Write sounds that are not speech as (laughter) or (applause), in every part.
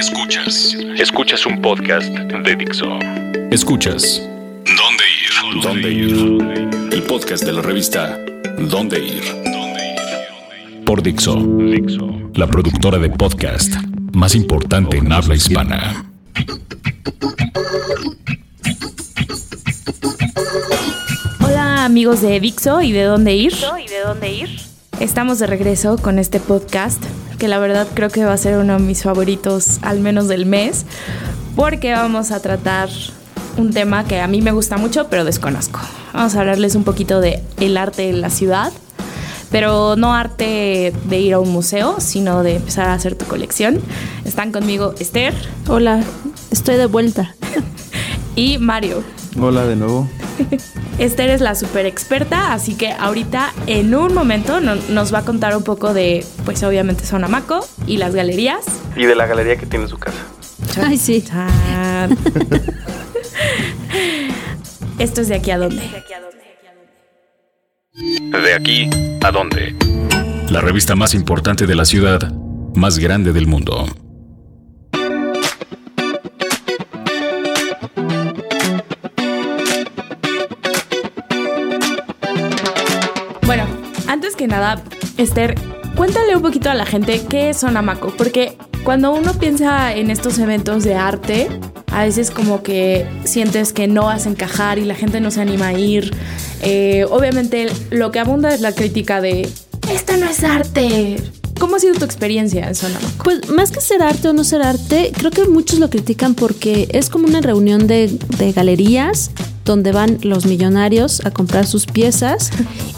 Escuchas. Escuchas un podcast de Dixo. Escuchas. ¿Dónde ir? ¿Dónde ir? El podcast de la revista ¿Dónde ir? Por Dixo. La productora de podcast más importante en habla hispana. Hola amigos de Dixo y de dónde ir. ¿Y de dónde ir? Estamos de regreso con este podcast que la verdad creo que va a ser uno de mis favoritos al menos del mes porque vamos a tratar un tema que a mí me gusta mucho pero desconozco. Vamos a hablarles un poquito de el arte en la ciudad, pero no arte de ir a un museo, sino de empezar a hacer tu colección. Están conmigo Esther. Hola, estoy de vuelta. (laughs) y Mario. Hola de nuevo. (laughs) Esther es la super experta, así que ahorita en un momento nos va a contar un poco de, pues obviamente Sonamaco y las galerías. Y de la galería que tiene en su casa. Ay, sí. (laughs) Esto es de aquí a dónde. De aquí a dónde. La revista más importante de la ciudad, más grande del mundo. Nada, Esther, cuéntale un poquito a la gente qué es Sonamaco, porque cuando uno piensa en estos eventos de arte, a veces como que sientes que no vas a encajar y la gente no se anima a ir. Eh, obviamente lo que abunda es la crítica de, esto no es arte. ¿Cómo ha sido tu experiencia en Sonamaco? Pues más que ser arte o no ser arte, creo que muchos lo critican porque es como una reunión de galerías donde van los millonarios a comprar sus piezas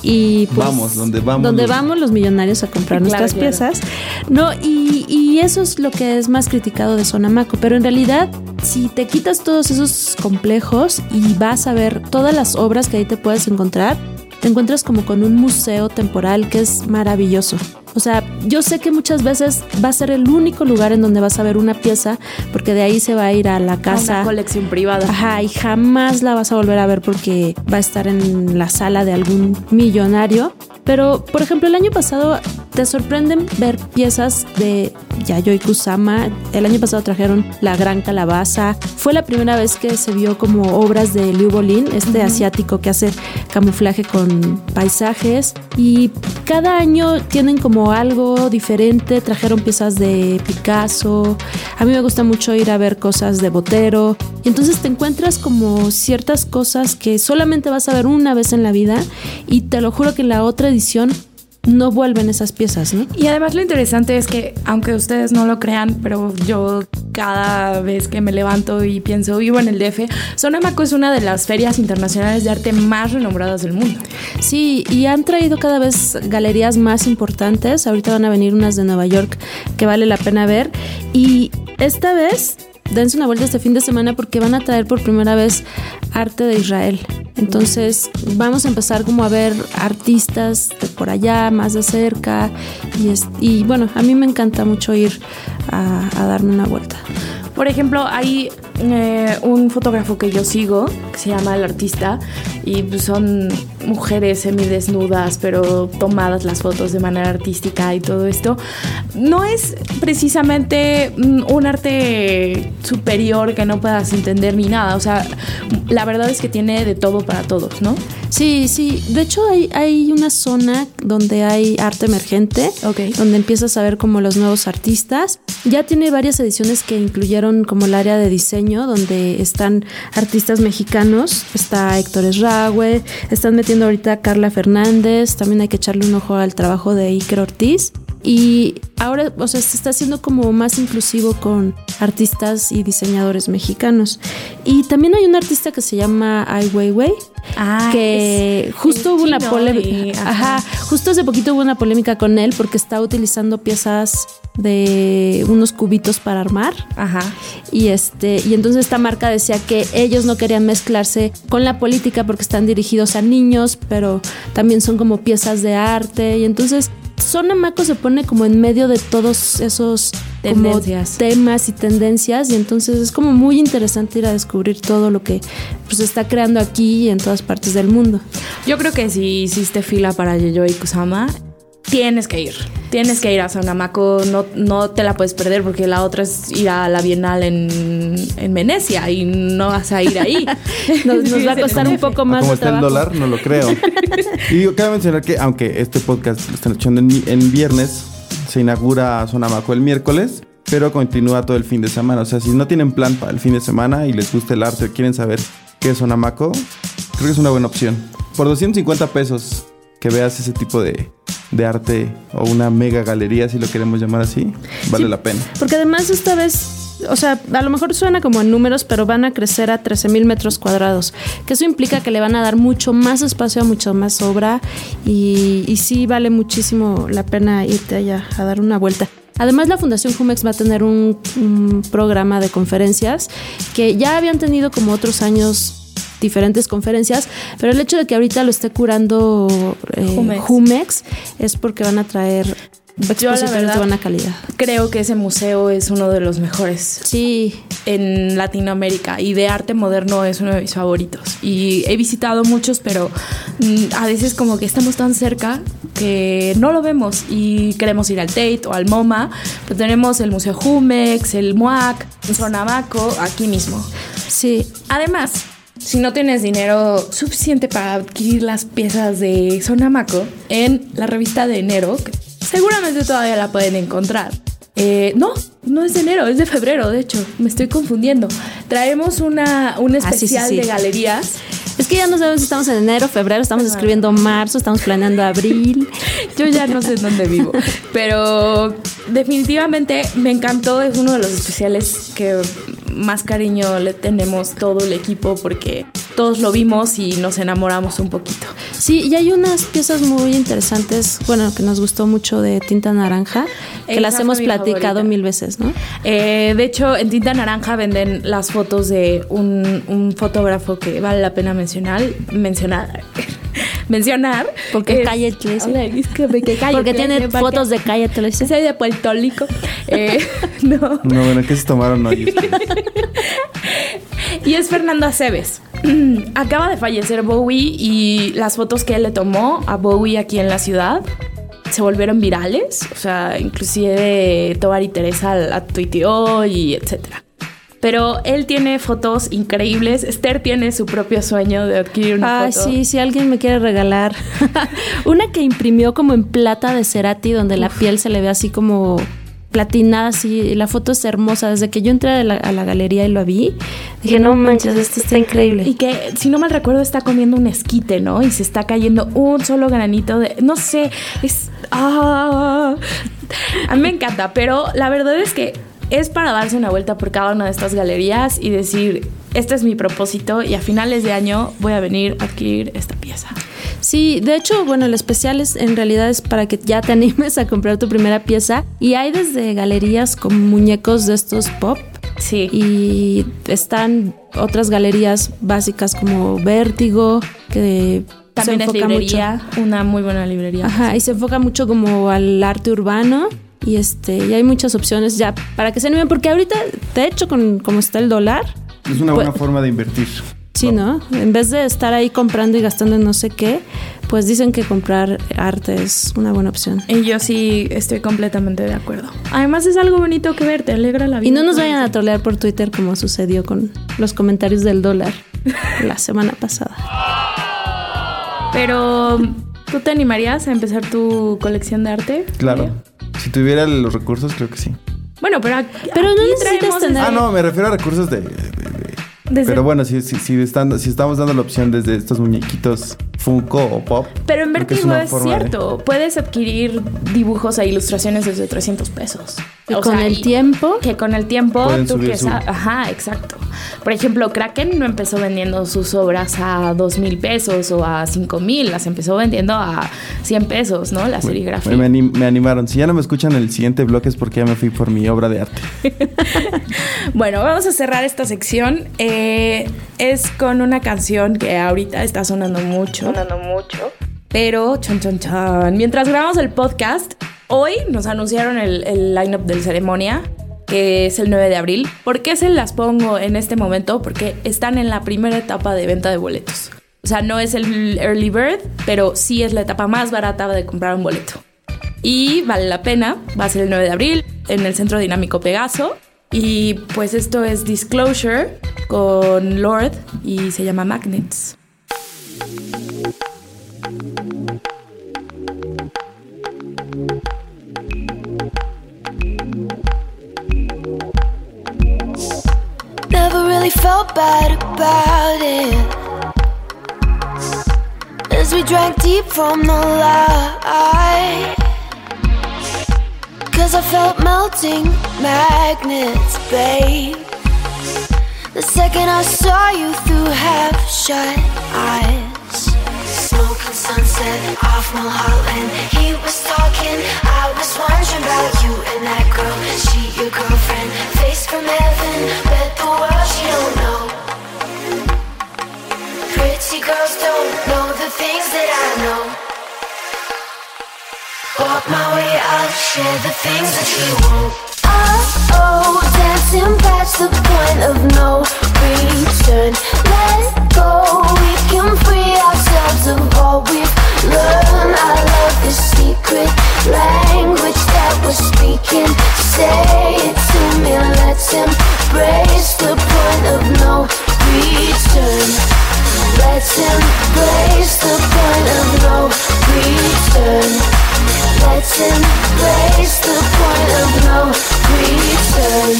y pues, vamos donde vamos donde vamos los millonarios a comprar nuestras piezas. No y, y, eso es lo que es más criticado de Sonamaco pero en realidad si te quitas todos esos complejos y vas a ver todas las obras que ahí te puedes encontrar te encuentras como con un museo temporal que es maravilloso o sea, yo sé que muchas veces va a ser el único lugar en donde vas a ver una pieza, porque de ahí se va a ir a la casa. Una colección privada. Ajá, y jamás la vas a volver a ver porque va a estar en la sala de algún millonario. Pero, por ejemplo, el año pasado te sorprenden ver piezas de Yayoi Kusama. El año pasado trajeron La Gran Calabaza. Fue la primera vez que se vio como obras de Liu Bolin, este asiático que hace camuflaje con paisajes. Y cada año tienen como algo diferente. Trajeron piezas de Picasso. A mí me gusta mucho ir a ver cosas de Botero. Y entonces te encuentras como ciertas cosas que solamente vas a ver una vez en la vida. Y te lo juro que en la otra edición no vuelven esas piezas, ¿no? Y además lo interesante es que, aunque ustedes no lo crean, pero yo cada vez que me levanto y pienso, vivo en el DF, Sonamaco es una de las ferias internacionales de arte más renombradas del mundo. Sí, y han traído cada vez galerías más importantes. Ahorita van a venir unas de Nueva York que vale la pena ver. Y esta vez dense una vuelta este fin de semana porque van a traer por primera vez arte de Israel. Entonces vamos a empezar como a ver artistas de por allá, más de cerca. Y, y bueno, a mí me encanta mucho ir a, a darme una vuelta. Por ejemplo, hay eh, un fotógrafo que yo sigo, que se llama El Artista, y pues son mujeres semidesnudas, pero tomadas las fotos de manera artística y todo esto. No es precisamente mm, un arte superior que no puedas entender ni nada, o sea, la verdad es que tiene de todo para todos, ¿no? Sí, sí. De hecho, hay, hay una zona donde hay arte emergente, okay. donde empiezas a ver como los nuevos artistas. Ya tiene varias ediciones que incluyeron como el área de diseño, donde están artistas mexicanos. Está Héctor Esrague, están metiendo ahorita a Carla Fernández. También hay que echarle un ojo al trabajo de Iker Ortiz. Y ahora, o sea, se está haciendo como más inclusivo con artistas y diseñadores mexicanos. Y también hay un artista que se llama Ai Weiwei, ah, que justo hubo una polémica. Ajá. ajá, justo hace poquito hubo una polémica con él porque está utilizando piezas de unos cubitos para armar. Ajá. Y este, y entonces esta marca decía que ellos no querían mezclarse con la política porque están dirigidos a niños, pero también son como piezas de arte. Y entonces Sonamaco se pone como en medio de todos esos tendencias. temas y tendencias y entonces es como muy interesante ir a descubrir todo lo que pues, se está creando aquí y en todas partes del mundo. Yo creo que si hiciste fila para Yayoi Kusama, tienes que ir. Tienes que ir a Sonamaco, no, no te la puedes perder porque la otra es ir a la Bienal en, en Venecia y no vas a ir ahí. (laughs) nos, nos va a costar un poco más. Como está el dólar, no lo creo. (laughs) y cabe mencionar que, aunque este podcast lo están escuchando en, en viernes, se inaugura Sonamaco el miércoles, pero continúa todo el fin de semana. O sea, si no tienen plan para el fin de semana y les gusta el arte o quieren saber qué es Sonamaco, creo que es una buena opción. Por 250 pesos que veas ese tipo de, de arte o una mega galería, si lo queremos llamar así, vale Sí, la pena. Porque además esta vez, o sea, a lo mejor suena como en números, pero van a crecer a 13 mil metros cuadrados. Que eso implica que le van a dar mucho más espacio, mucho más obra y, y sí vale muchísimo la pena irte allá a dar una vuelta. Además, la Fundación Jumex va a tener un, un programa de conferencias que ya habían tenido como otros años diferentes conferencias, pero el hecho de que ahorita lo esté curando eh, Jumex. Jumex es porque van a traer verdad- de buena calidad. Creo que ese museo es uno de los mejores Sí, en Latinoamérica y de arte moderno es uno de mis favoritos. Y he visitado muchos, pero mm, a veces como que estamos tan cerca que no lo vemos y queremos ir al Tate o al MoMA, pero tenemos el Museo Jumex, el MUAC, el Sonamaco, aquí mismo. sí. Además, si no tienes dinero suficiente para adquirir las piezas de Sonamaco, en la revista de enero, que seguramente todavía la pueden encontrar. Eh, no, no es de enero, es de febrero, de hecho, me estoy confundiendo. Traemos una, un Ah, sí, sí, especial sí. de galerías. Es que ya no sabemos si estamos en enero, febrero, estamos escribiendo marzo, estamos planeando abril. (laughs) Yo ya no sé en dónde vivo, pero definitivamente me encantó, es uno de los especiales que más cariño le tenemos todo el equipo porque todos lo vimos y nos enamoramos un poquito. Sí, y hay unas piezas muy interesantes, bueno, que nos gustó mucho de tinta naranja, que Esa las hemos platicado favorita. mil veces, ¿no? Eh, de hecho, en tinta naranja venden las fotos de un, un fotógrafo que vale la pena mencionar. Mencionar. (laughs) mencionar. Porque Es- calle Tlesi. Hola, disculpe, que calle Porque Tlesi, tiene porque- fotos de calle Tlesi. Soy de Puerto Rico. Eh, (laughs) no. No, bueno, ¿qué se tomaron hoy? (laughs) Y es Fernando Aceves. (clears throat) Acaba de fallecer Bowie y las fotos que él le tomó a Bowie aquí en la ciudad se volvieron virales. O sea, inclusive Tobar y Teresa la tuiteó y etcétera. Pero él tiene fotos increíbles. Esther tiene su propio sueño de adquirir una Ay, foto. sí, si alguien me quiere regalar. (laughs) Una que imprimió como en plata de Cerati, donde la piel se le ve así como platinada, así. Y la foto es hermosa. Desde que yo entré a la, a la galería y lo vi, dije, no manches, esto está increíble. Y que, si no mal recuerdo, está comiendo un esquite, ¿no? Y se está cayendo un solo granito de... No sé, es... Ah, a mí me encanta, pero la verdad es que es para darse una vuelta por cada una de estas galerías y decir, este es mi propósito y a finales de año voy a venir a adquirir esta pieza. Sí, de hecho, bueno, el especial es en realidad es para que ya te animes a comprar tu primera pieza. Y hay desde galerías con muñecos de estos pop. Sí. Y están otras galerías básicas como Vértigo, que También se es enfoca librería, una muy buena librería. mucho. Ajá, y se enfoca mucho como al arte urbano. Y este, y hay muchas opciones ya para que se animen, porque ahorita, de hecho, con como está el dólar, Es una buena Pues- forma de invertir. Sí, ¿no? En vez de estar ahí comprando y gastando en no sé qué, pues dicen que comprar arte es una buena opción. Y yo sí estoy completamente de acuerdo. Además es algo bonito que ver, te alegra la vida. Y no nos vayan a trolear por Twitter como sucedió con los comentarios del dólar (laughs) la semana pasada. Pero, ¿tú te animarías a empezar tu colección de arte? Claro. Si tuviera los recursos, creo que sí. Bueno, pero aquí, Pero no necesitas tener- Ah, no, me refiero a recursos de... desde- Pero bueno, si, si, si, están- si estamos dando la opción desde estos muñequitos Funko o Pop. Pero en una es, de- cierto. Puedes adquirir dibujos e ilustraciones desde 300 pesos. Y O con sea, el y- tiempo, Que con el tiempo tú subir que Ajá, exacto. Por ejemplo, Kraken no empezó vendiendo sus obras a 2 mil pesos o a 5 mil. Las empezó vendiendo a 100 pesos, ¿no? La serigrafía. Me, me anim- me animaron. Si ya no me escuchan en el siguiente bloque es porque ya me fui por mi obra de arte. (laughs) Bueno, vamos a cerrar esta sección. Eh, es con una canción que ahorita está sonando mucho. Sonando mucho. Pero, chan, chan, chan. Mientras grabamos el podcast, hoy nos anunciaron el, el lineup del ceremonia, que es el 9 de abril. ¿Por qué se las pongo en este momento? Porque están en la primera etapa de venta de boletos. O sea, no es el early bird, pero sí es la etapa más barata de comprar un boleto. y vale la pena. Va a ser el 9 de abril en el Centro Dinámico Pegaso. Y pues esto es Disclosure con Lord y se llama Magnets. Bad about it. As we drank deep from the light. Cause I felt melting magnets, babe. The second I saw you through half shut eyes. Smoking sunset off Mulholland. He was talking, was wondering about you and that girl. She your girlfriend, face from heaven. Bet the world she don't know. Pretty girls don't know the things that I know. Walk my way, I'll share the things that you won't. Oh, dancing past the point of no return. Let go, we can free ourselves of all we've learned. I love secret language that we're speaking. Say it to me, let's embrace the point of no return. Let's embrace the point of no return. Let's embrace the point of no return.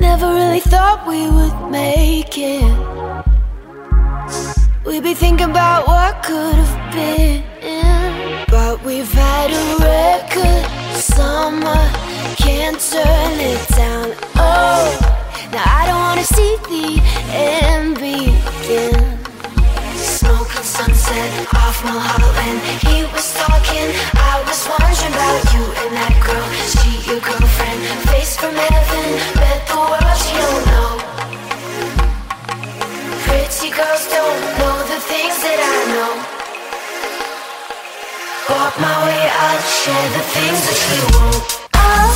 Never really thought we would make it. We'd be thinking about what could have been. But we've had a record summer, can't turn it down. Oh, now I don't wanna see the end begin off Mulholland. He was talking, I was wondering about you and that girl. She your girlfriend, face from heaven, bet the world she don't know. Pretty girls don't know the things that I know. Walk my way, I'll share the things that you won't. Oh,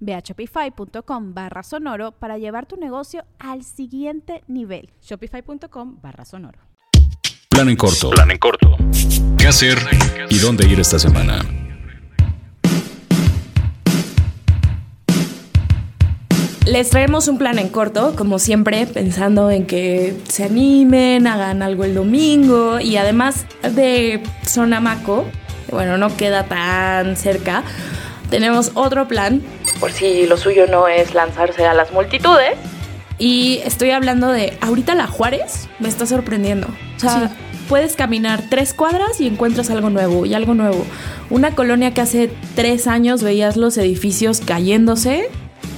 Ve a shopify.com barra sonoro para llevar tu negocio al siguiente nivel. Shopify.com barra sonoro. Plan en corto. Plan en corto. ¿Qué hacer y dónde ir esta semana? Les traemos un plan en corto, como siempre, pensando en que se animen, hagan algo el domingo y además de Sonamaco, bueno, no queda tan cerca, tenemos otro plan, por si lo suyo no es lanzarse a las multitudes. Y estoy hablando de, ahorita la Juárez me está sorprendiendo. O sea, puedes caminar tres cuadras y encuentras algo nuevo y algo nuevo. Una colonia que hace tres años veías los edificios cayéndose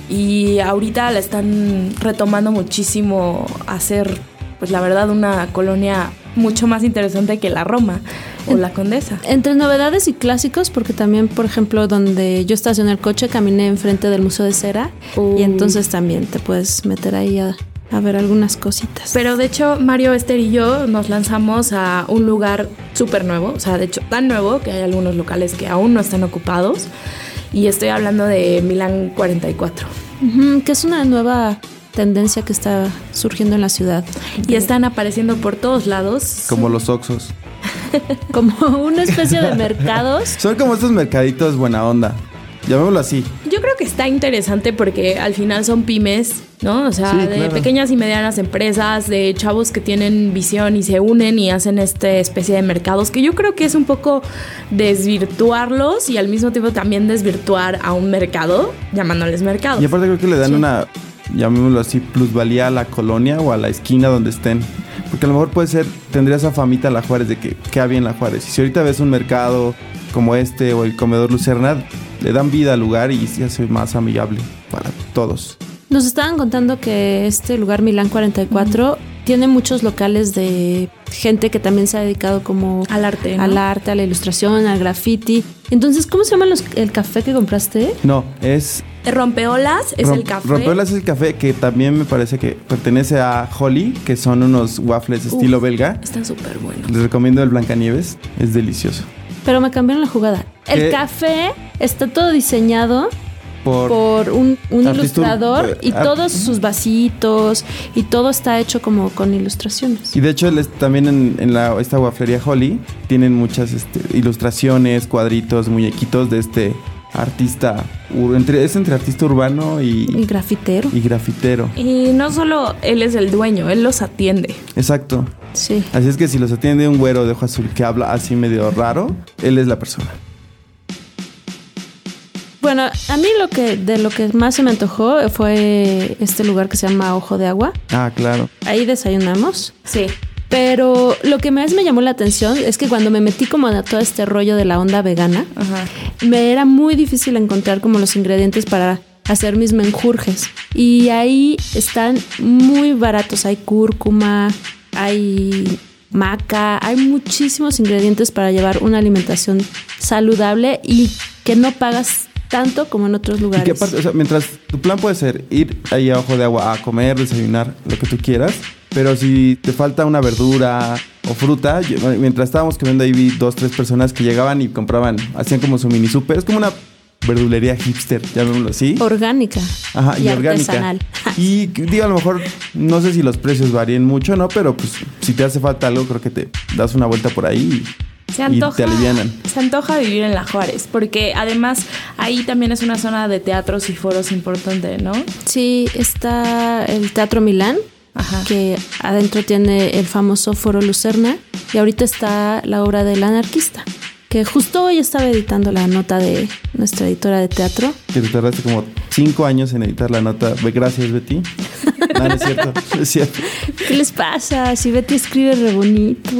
y ahorita la están retomando muchísimo a hacer, pues la verdad, una colonia mucho más interesante que la Roma o la Condesa. Entre novedades y clásicos, porque también, por ejemplo, donde yo estacioné el coche, caminé enfrente del Museo de Cera Uh. y entonces también te puedes meter ahí a, a ver algunas cositas. Pero de hecho, Mario, Esther y yo nos lanzamos a un lugar súper nuevo, o sea, de hecho, tan nuevo que hay algunos locales que aún no están ocupados. Y estoy hablando de Milán 44. Ujú, que es una nueva tendencia que está surgiendo en la ciudad. Y están apareciendo por todos lados. Como los Oxos. (laughs) como una especie de mercados. Son como estos mercaditos buena onda. Llamémoslo así. Yo creo que está interesante porque al final son pymes, ¿no? O sea, Sí, de claro. pequeñas y medianas empresas, de chavos que tienen visión y se unen y hacen esta especie de mercados que yo creo que es un poco desvirtuarlos y al mismo tiempo también desvirtuar a un mercado, llamándoles mercados. Y aparte creo que le dan una, llamémoslo así, plusvalía a la colonia o a la esquina donde estén. Porque a lo mejor puede ser, tendría esa famita la Juárez de que queda bien la Juárez. Y si ahorita ves un mercado como este o el comedor Lucerna, le dan vida al lugar y se hace más amigable para todos. Nos estaban contando que este lugar Milán 44 tiene muchos locales de gente que también se ha dedicado como Al arte, ¿no? al arte, a la ilustración, al graffiti. Entonces, ¿cómo se llama los- el café que compraste? No, es... Rompeolas es rom- el café. Rompeolas es el café que también me parece que pertenece a Holly, que son unos waffles estilo Uf, belga. Están súper buenos. Les recomiendo el Blancanieves, es delicioso. Pero me cambiaron la jugada. El café está todo diseñado Por, por un, ilustrador y todos sus vasitos y todo está hecho como con ilustraciones. Y de hecho, también en, en la, esta guaflería Holly tienen muchas este, ilustraciones, cuadritos, muñequitos de este artista. entre, es entre artista urbano Y y, grafitero. y grafitero. Y no solo él es el dueño, él los atiende. Exacto. Sí. Así es que si los atiende un güero de ojo azul que habla así medio raro, él es la persona. Bueno, a mí lo que de lo que más se me antojó fue este lugar que se llama Ojo de Agua. Ah, claro. Ahí desayunamos. Sí. Pero lo que más me llamó la atención es que cuando me metí como a todo este rollo de la onda vegana, Ajá. me era muy difícil encontrar como los ingredientes para hacer mis menjurjes. Y ahí están muy baratos. Hay cúrcuma, hay maca, hay muchísimos ingredientes para llevar una alimentación saludable y que no pagas tanto como en otros Y lugares. que aparte, o sea, mientras tu plan puede ser ir ahí a ojo de agua a comer, desayunar, lo que tú quieras, pero si te falta una verdura o fruta, yo- mientras estábamos comiendo ahí vi dos, tres personas que llegaban y compraban, hacían como su mini super, es como una verdulería hipster, llamémoslo así. Orgánica Ajá, y, y, orgánica. artesanal. Y digo, a lo mejor, no sé si los precios varían mucho, ¿no? Pero pues si te hace falta algo, creo que te das una vuelta por ahí Se y antoja, te alivianan. se antoja vivir en la Juárez, porque además ahí también es una zona de teatros y foros importante, ¿no? Sí, está el Teatro Milán, Ajá. que adentro tiene el famoso Foro Lucerna, y ahorita está la obra del anarquista, que justo hoy estaba editando la nota de nuestra editora de teatro. Que te tardaste como cinco años en editar la nota. Gracias, Betty. (laughs) No, no es cierto. no es cierto. ¿Qué les pasa? Si Betty escribe re bonito.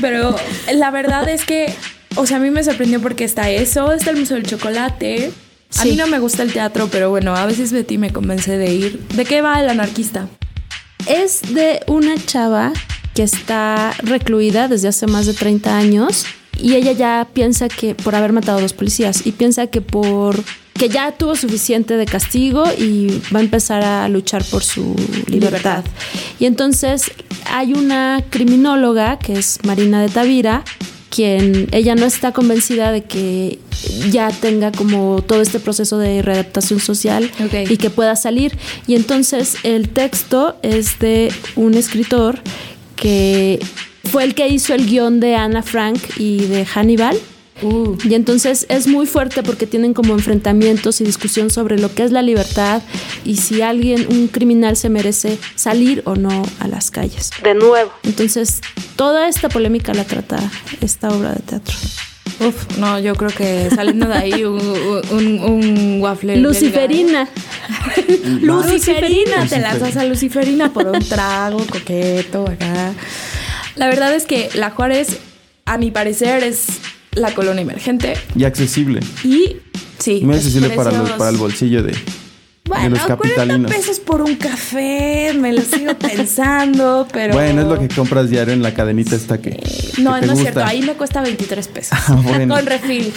Pero la verdad es que, o sea, a mí me sorprendió porque está eso, está el Museo del Chocolate. A mí no me gusta el teatro, pero bueno, a veces Betty me convence de ir. ¿De qué va el anarquista? Es de una chava que está recluida desde hace más de 30 años y ella ya piensa que por haber matado a dos policías y piensa que por que ya tuvo suficiente de castigo y va a empezar a luchar por su libertad. Libertad. Y entonces hay una criminóloga que es Marina de Tavira quien ella no está convencida de que ya tenga como todo este proceso de readaptación social y que pueda salir. Y entonces el texto es de un escritor que fue el que hizo el guion de Anna Frank y de Hannibal. Y entonces es muy fuerte porque tienen como enfrentamientos y discusión sobre lo que es la libertad y si alguien, un criminal, se merece salir o no a las calles. De nuevo. Entonces, toda esta polémica la trata esta obra de teatro. Uf, no, yo creo que saliendo de ahí un, un, un waffle. belga, Luciferina. (laughs) Luciferina, te lanzas a Luciferina por un trago coqueto acá. La verdad es que la Juárez, a mi parecer, es la colonia emergente. Y accesible. Y sí. Muy los accesible para, los- el bolsillo de, de Bueno, los 40 capitalinos. pesos por un café, me lo sigo (laughs) pensando, pero... Bueno, es lo que compras diario en la cadenita esta que, No, te no es cierto, ahí me cuesta 23 pesos. (laughs) Ah, bueno. Con refil.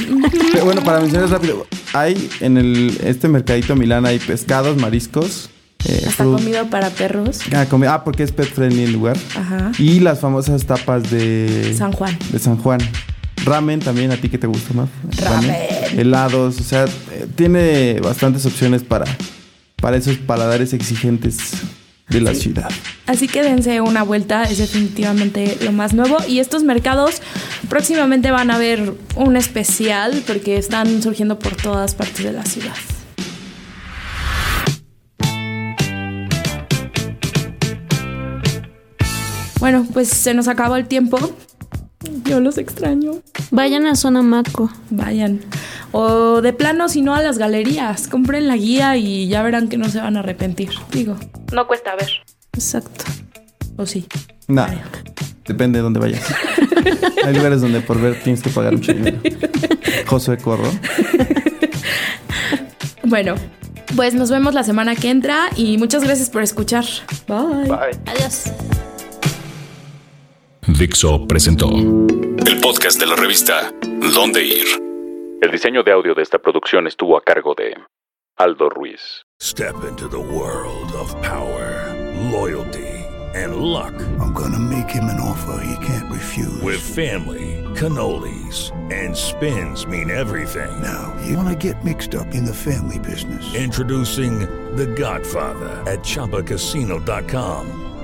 Pero bueno, para mencionar rápido, hay en el este mercadito Milán hay pescados, mariscos, eh, Hasta comida para perros. Ah, ah, porque es pet friendly el lugar. Ajá. Y las famosas tapas de San Juan. De San Juan. Ramen también, a ti que te gusta más. Ramen. Helados, o sea, eh, tiene bastantes opciones para, para esos paladares exigentes de la ciudad. Así que dense una vuelta, es definitivamente lo más nuevo. Y estos mercados próximamente van a ver un especial porque están surgiendo por todas partes de la ciudad. Bueno, pues se nos acabó el tiempo. Yo los extraño. Vayan a Zona Maco. Vayan. O de plano, si no, a las galerías. Compren la guía y ya verán que no se van a arrepentir. Digo, no cuesta ver. Exacto. ¿O sí? Nah, depende de dónde vayas. (laughs) hay lugares donde por ver tienes que pagar mucho dinero. Josué Corro. Bueno, pues nos vemos la semana que entra y muchas gracias por escuchar. Bye. Adiós. Dixo presentó el podcast de la revista Dónde Ir. El diseño de audio de esta producción estuvo a cargo de Aldo Ruiz. Step into the world of power, loyalty, and luck. I'm gonna make him an offer he can't refuse. With family, cannolis, and spins mean everything. now, you wanna get mixed up in the family business. Introducing The Godfather at ChumbaCasino.com.